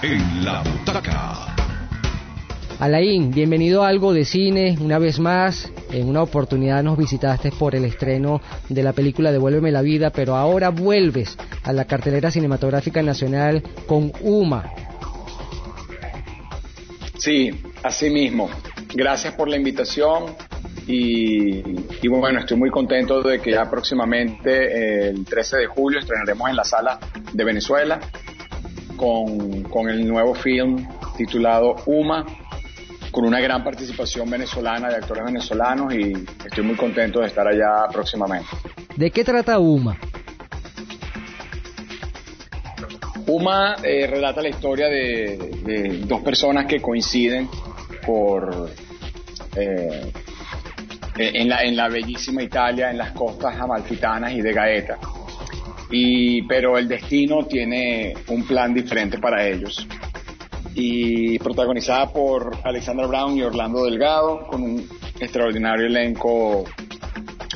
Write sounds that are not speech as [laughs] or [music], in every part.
En la butaca. Alain, bienvenido a Algo de Cine, una vez más. En una oportunidad nos visitaste por el estreno de la película Devuélveme la vida, pero ahora vuelves a la cartelera cinematográfica nacional con Uma. Sí, así mismo. Gracias por la invitación y, y bueno, estoy muy contento de que ya próximamente, eh, el 13 de julio, estrenaremos en la sala de Venezuela con, con el nuevo film titulado Uma, con una gran participación venezolana de actores venezolanos y estoy muy contento de estar allá próximamente. ¿De qué trata Uma? Uma eh, relata la historia de, de dos personas que coinciden por eh, en, la, en la bellísima Italia, en las costas amalfitanas y de Gaeta. Y, pero el destino tiene un plan diferente para ellos. Y protagonizada por Alexandra Brown y Orlando Delgado, con un extraordinario elenco,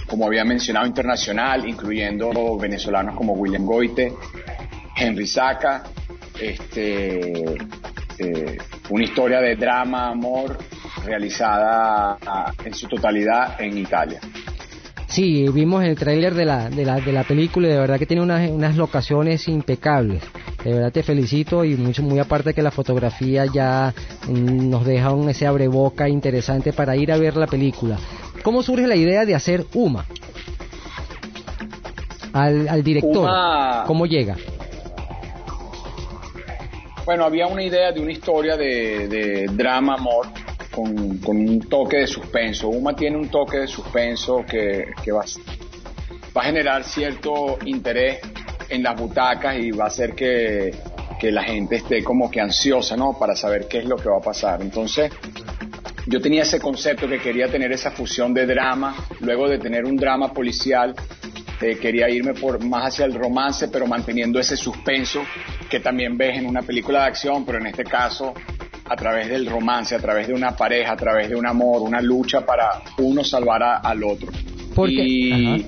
como había mencionado, internacional, incluyendo venezolanos como William Goite, Henry Saca, este, eh, una historia de drama, amor, realizada en su totalidad en Italia. Sí, vimos el tráiler de la, de, la, de la película y de verdad que tiene unas, unas locaciones impecables. De verdad te felicito y mucho, muy aparte que la fotografía ya mm, nos deja un ese abreboca interesante para ir a ver la película. ¿Cómo surge la idea de hacer Uma? Al, al director, Uma- ¿cómo llega? Bueno, había una idea de una historia de, de drama, amor, con, un toque de suspenso. Uma tiene un toque de suspenso que, va, a- generar cierto interés en las butacas y va a hacer que, que la gente esté como que ansiosa, ¿no? Para saber qué es lo que va a pasar. Entonces, yo tenía ese concepto que quería tener esa fusión de drama, luego de tener un drama policial, eh, quería irme por más hacia el romance, pero manteniendo ese suspenso que también ves en una película de acción, pero en este caso a través del romance, a través de una pareja, a través de un amor, una lucha para uno salvar a- al otro. Porque, y,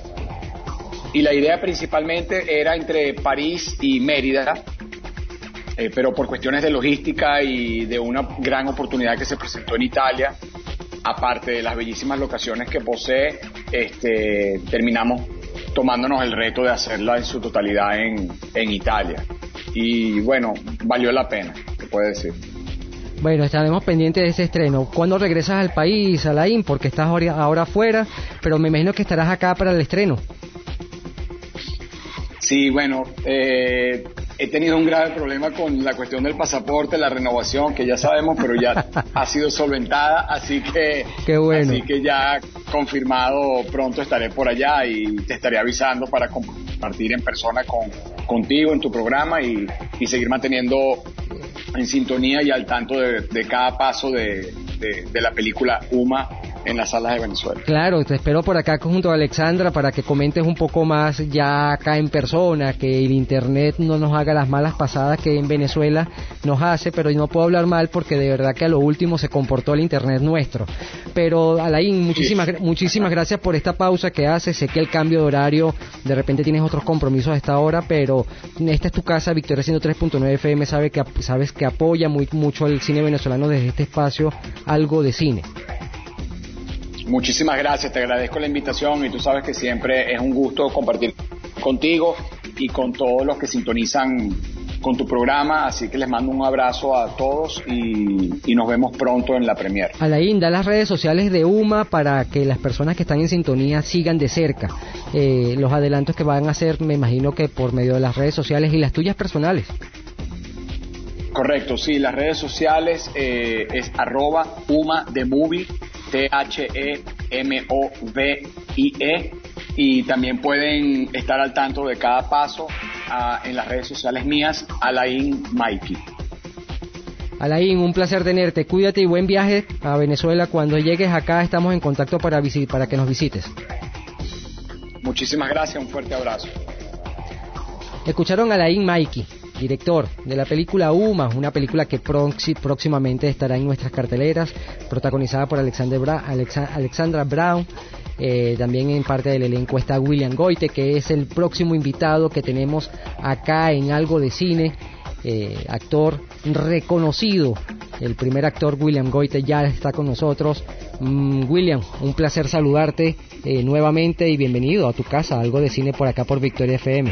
y la idea principalmente era entre París y Mérida, eh, pero por cuestiones de logística y de una gran oportunidad que se presentó en Italia, aparte de las bellísimas locaciones que posee, este, terminamos tomándonos el reto de hacerla en su totalidad en, en Italia. Y bueno, valió la pena, se puede decir. Bueno, estaremos pendientes de ese estreno. ¿Cuándo regresas al país, Alain? Porque estás ahora, afuera, pero me imagino que estarás acá para el estreno. Sí, bueno, eh, he tenido un grave problema con la cuestión del pasaporte, la renovación, que ya sabemos, pero ya [laughs] ha sido solventada, así que, Qué bueno. así que ya confirmado pronto estaré por allá y te estaré avisando para compartir en persona con, contigo en tu programa y, y seguir manteniendo en sintonía y al tanto de, de cada paso de, de- de la película Uma en las salas de Venezuela. Claro, te espero por acá junto a Alexandra para que comentes un poco más ya acá en persona, que el internet no nos haga las malas pasadas que en Venezuela nos hace, pero no puedo hablar mal porque de verdad que a lo último se comportó el internet nuestro. Pero Alain, muchísimas, muchísimas gracias por esta pausa que haces. Sé que el cambio de horario, de repente tienes otros compromisos a esta hora, pero esta es tu casa, Victoria 103.9 FM, sabe que, sabes que apoya muy, mucho el cine venezolano desde este espacio, algo de cine. Muchísimas gracias, te agradezco la invitación y tú sabes que siempre es un gusto compartir contigo y con todos los que sintonizan con tu programa, así que les mando un abrazo a todos y, y nos vemos pronto en la premier. Alain, da las redes sociales de UMA para que las personas que están en sintonía sigan de cerca eh, los adelantos que van a hacer, me imagino que por medio de las redes sociales y las tuyas personales. Correcto, sí, las redes sociales eh, es arroba Uma de Movie, T-H-E-M-O-V-I-E, y también pueden estar al tanto de cada paso ah, en las redes sociales mías, Alain Mikey. Alain, un placer tenerte. Cuídate y buen viaje a Venezuela. Cuando llegues acá estamos en contacto para, para que nos visites. Muchísimas gracias, un fuerte abrazo. Escucharon a Alain Mikey, director de la película Uma, una película que próximamente estará en nuestras carteleras, protagonizada por Alexandra Brown. Eh, también en parte del elenco está William Goite, que es el próximo invitado que tenemos acá en algo de cine. Eh, actor reconocido. El primer actor, William Goite, ya está con nosotros. Mm, William, un placer saludarte eh, nuevamente y bienvenido a tu casa, algo de cine por acá por Victoria FM.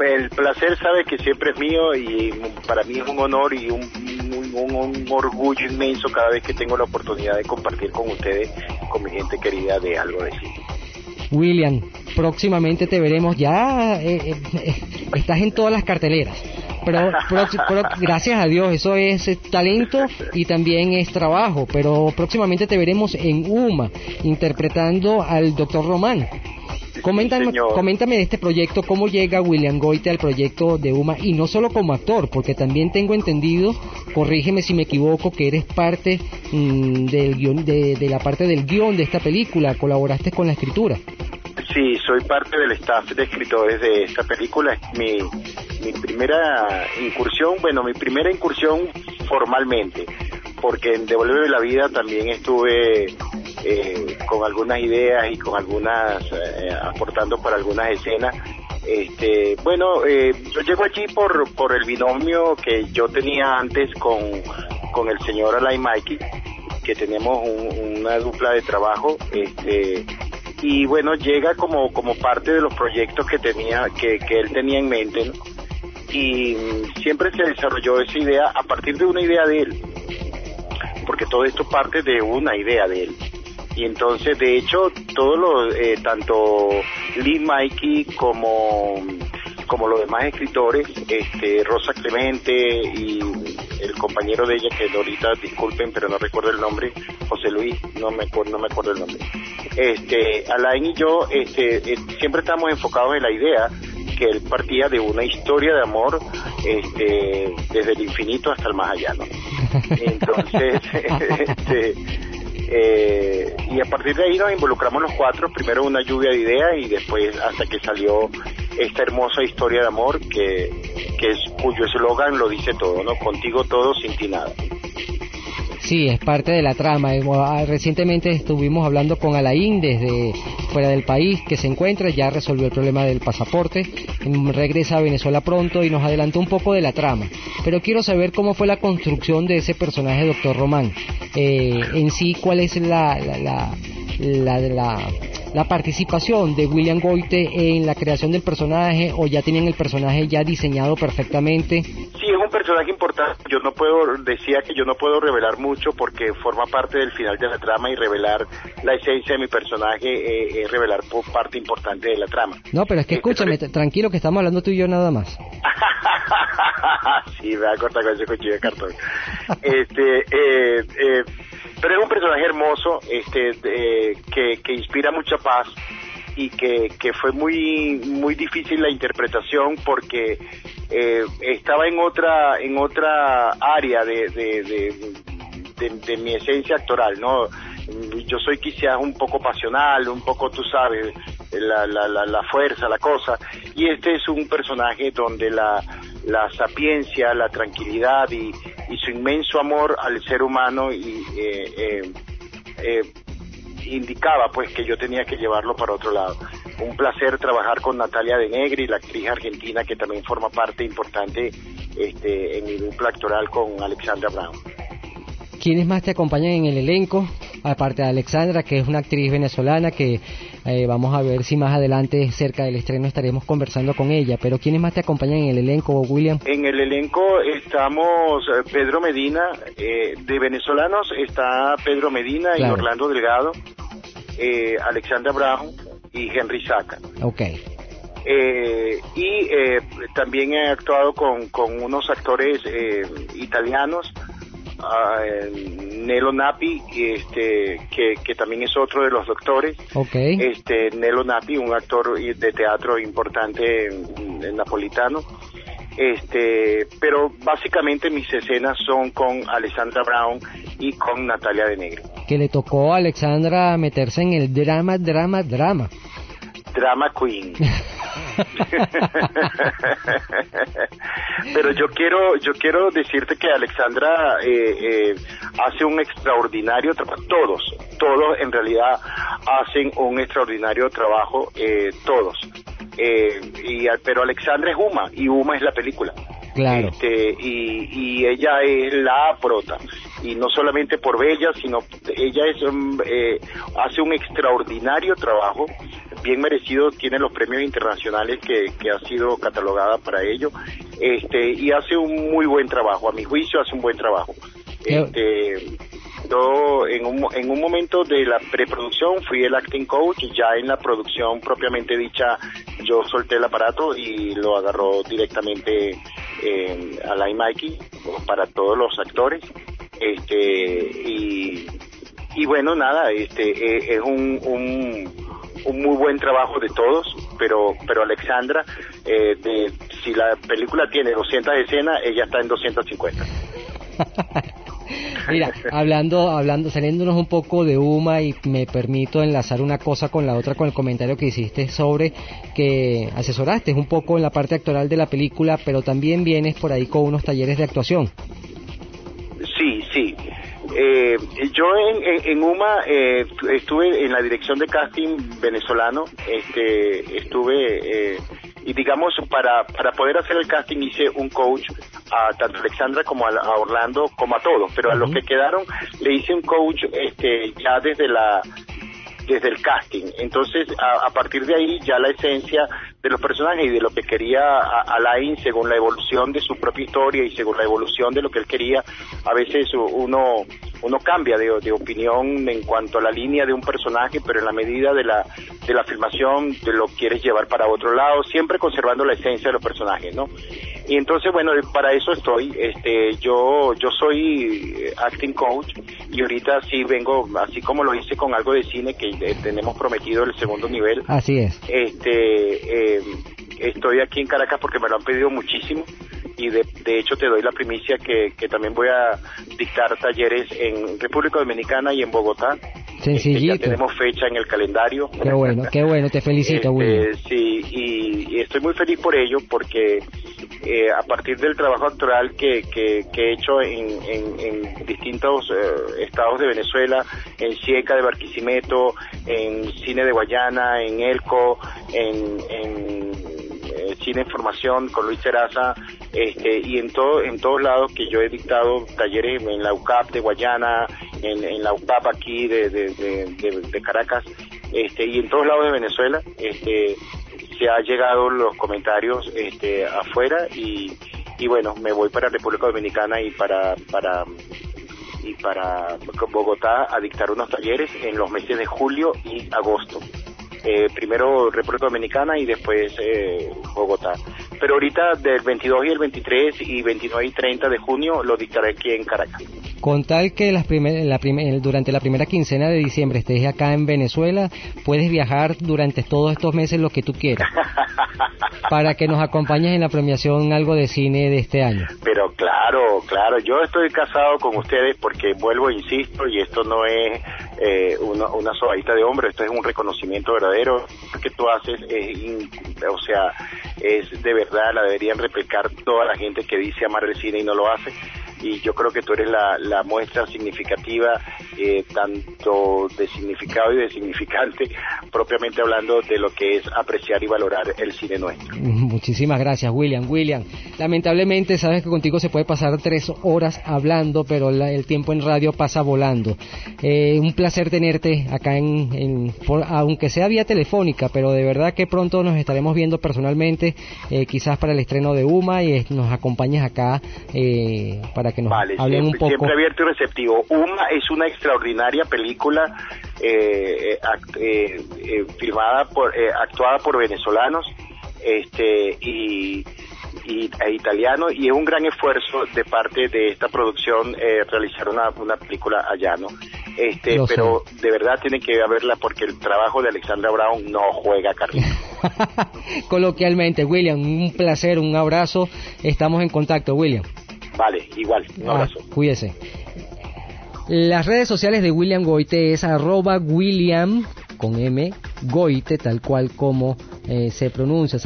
El placer sabe que siempre es mío y para mí es un honor y un, un, orgullo inmenso cada vez que tengo la oportunidad de compartir con ustedes, con mi gente querida de algo de cine. William, próximamente te veremos ya, eh, estás en todas las carteleras pero, [laughs] gracias a Dios, eso es talento y también es trabajo, pero próximamente te veremos en UMA interpretando al doctor Román. Coméntame, coméntame de este proyecto, cómo llega William Goite al proyecto de UMA y no solo como actor, porque también tengo entendido, corrígeme si me equivoco, que eres parte mm, del guion, de, de la parte del guion de esta película, colaboraste con la escritura. Sí, soy parte del staff de escritores de esta película. Es mi, mi primera incursión, bueno, mi primera incursión formalmente, porque en Devolver la Vida también estuve eh, con algunas ideas y con algunas, eh, aportando para algunas escenas. Este, bueno, eh, yo llego allí por, por el binomio que yo tenía antes con, con el señor Alain Mikey, que tenemos una dupla de trabajo, este, y bueno, llega como, como parte de los proyectos que tenía, que, que él tenía en mente, y siempre se desarrolló esa idea a partir de una idea de él, porque todo esto parte de una idea de él. Y entonces, de hecho, todos los, eh, tanto Lee Mikey como, como los demás escritores, este, Rosa Clemente y el compañero de ella, que ahorita disculpen, pero no recuerdo el nombre, José Luis, no me, no me acuerdo el nombre. Este, Alain y yo este, eh, siempre estamos enfocados en la idea que él partía de una historia de amor este, desde el infinito hasta el más allá, ¿no? [laughs] Entonces, [laughs] este, eh, y a partir de ahí nos involucramos los cuatro, primero una lluvia de ideas y después hasta que salió esta hermosa historia de amor que, que es cuyo eslogan lo dice todo, ¿no? Contigo todo, sin ti nada. Sí, es parte de la trama. Ah, recientemente estuvimos hablando con Alain desde fuera del país que se encuentra, ya resolvió el problema del pasaporte, regresa a Venezuela pronto y nos adelantó un poco de la trama. Pero quiero saber cómo fue la construcción de ese personaje, doctor Román. Eh, en sí, cuál es la, la, la, la la participación de William Goite en la creación del personaje o ya tenían el personaje ya diseñado perfectamente? Sí, un personaje importante. Yo no puedo, decía que yo no puedo revelar mucho porque forma parte del final de la trama y revelar la esencia de mi personaje eh, es revelar parte importante de la trama. No, pero es que escúchame, tranquilo que estamos hablando tú y yo nada más. [laughs] sí, me va a cortar con ese cuchillo de cartón. este, eh, eh, pero es un personaje hermoso, este, que, que inspira mucha paz y que, que fue muy muy difícil la interpretación porque eh, estaba en otra en otra área de, de, de, mi esencia actoral no yo soy quizás un poco pasional un poco tú sabes la, la, la, la fuerza la cosa y este es un personaje donde la la sapiencia la tranquilidad y, y su inmenso amor al ser humano y eh, eh, eh indicaba pues que yo tenía que llevarlo para otro lado. Un placer trabajar con Natalia de Negri, la actriz argentina que también forma parte importante este, en mi dupla actoral con Alexandra Brown. ¿Quiénes más te acompañan en el elenco? Aparte de Alexandra, que es una actriz venezolana que eh, vamos a ver si más adelante, cerca del estreno, estaremos conversando con ella. Pero ¿quiénes más te acompañan en el elenco, William? En el elenco estamos eh, Pedro Medina, eh, de venezolanos está Pedro Medina y Orlando Delgado, Alexandra Brown y Henry Saca. Ok. y también he actuado con, con unos actores italianos Nelo Napi, este, que, que también es otro de los doctores. Okay. Este, Nelo Napi, un actor de teatro importante napolitano. Este, pero básicamente mis escenas son con Alessandra Brown y con Natalia de Negri. Que le tocó a Alexandra meterse en el drama, drama, drama. Drama Queen. [laughs] [laughs] Pero yo quiero, yo quiero decirte que Alexandra eh, eh, hace un extraordinario trabajo. Todos, todos en realidad hacen un extraordinario trabajo, eh, todos. Y, pero Alexandra es Uma y Uma es la película. Claro. Este, y, y ella es la prota y no solamente por Bella, sino ella es hace un extraordinario trabajo bien merecido, tiene los premios internacionales que, que ha sido catalogada para ello, este, y hace un muy buen trabajo, a mi juicio hace un buen trabajo. Este, yo en un, en un momento de la preproducción fui el acting coach, ya en la producción propiamente dicha yo solté el aparato y lo agarró directamente eh, a la Mikey para todos los actores. Este, y, y bueno, nada, este eh, es un, un un muy buen trabajo de todos, pero pero Alexandra, eh, de, si la película tiene 200 escenas, ella está en 250. [laughs] [laughs] Mira, hablando, hablando, saliéndonos un poco de Uma y me permito enlazar una cosa con la otra con el comentario que hiciste sobre que asesoraste un poco en la parte actoral de la película, pero también vienes por ahí con unos talleres de actuación. Sí, sí. Eh, yo en, en, UMA eh, estuve en la dirección de casting venezolano, este, estuve, eh, y digamos, para, para poder hacer el casting hice un coach a tanto a Alexandra como a, Orlando, como a todos, pero a los que quedaron le hice un coach este, ya desde la desde el casting. Entonces, a, partir de ahí, ya la esencia de los personajes y de lo que quería Alain, según la evolución de su propia historia y según la evolución de lo que él quería, a veces uno uno cambia de, de, opinión en cuanto a la línea de un personaje, pero en la medida de la, de la filmación te lo quieres llevar para otro lado, siempre conservando la esencia de los personajes, ¿no? Y entonces, bueno, para eso estoy. Este, yo, yo soy eh, acting coach y ahorita sí vengo, así como lo hice con algo de cine que eh, tenemos prometido el segundo nivel. Así es. Este, eh, estoy aquí en Caracas porque me lo han pedido muchísimo y de, de hecho te doy la primicia que, que también voy a dictar talleres en República Dominicana y en Bogotá. Sencillito. ya tenemos fecha en el calendario. Qué bueno, qué bueno, te felicito, este, Sí, y, estoy muy feliz por ello porque eh, a partir del trabajo actoral que, que, he hecho en, en, distintos eh, estados de Venezuela, en Cieca de Barquisimeto, en Cine de Guayana, en Elco, en, en eh, Cine en Formación con Luis Seraza, este, y en todo, en todos lados que yo he dictado talleres en la UCAP de Guayana, en, la UCAP aquí de, Caracas, este, y en todos lados de Venezuela, este, se ha llegado los comentarios este, afuera y, y bueno, me voy para República Dominicana y para, para y para Bogotá a dictar unos talleres en los meses de julio y agosto. Eh, primero República Dominicana y después eh, Bogotá. Pero ahorita del 22 y el 23 y 29 y 30 de junio lo dictaré aquí en Caracas. Con tal que las la durante la primera quincena de diciembre estés acá en Venezuela, puedes viajar durante todos estos meses lo que tú quieras. [laughs] para que nos acompañes en la premiación algo de cine de este año. Pero claro, claro, yo estoy casado con ustedes porque vuelvo, insisto, y esto no es eh, una, una sobadita de hombre, esto es un reconocimiento verdadero que tú haces, o sea, es de verdad, la deberían replicar toda la gente que dice amar el cine y no lo hace y yo creo que tú eres la, la muestra significativa, eh, tanto de significado y de significante, [laughs] propiamente hablando de lo que es apreciar y valorar el cine nuestro. Muchísimas gracias, William. William, lamentablemente sabes que contigo se puede pasar tres horas hablando, pero el tiempo en radio pasa volando. Eh, un placer tenerte acá en, en aunque sea vía telefónica, pero de verdad que pronto nos estaremos viendo personalmente, eh, quizás para el estreno de UMA y nos acompañes acá para que nos vale, hablen siempre, un poco. Siempre abierto y receptivo. Uma es una extraordinaria película eh, eh, eh, filmada por, actuada por venezolanos este y, y e italiano y es un gran esfuerzo de parte de esta producción realizar una, una película allá, ¿no? Este, Lo pero de verdad tienen que verla porque el trabajo de Alexandra Brown no juega, Carlos. [laughs] Coloquialmente, William, un placer, un abrazo. Estamos en contacto, William. Vale, igual, un abrazo. Ah, cuídese. Las redes sociales de William Goite es arroba William con M Goite, tal cual como eh, se pronuncia.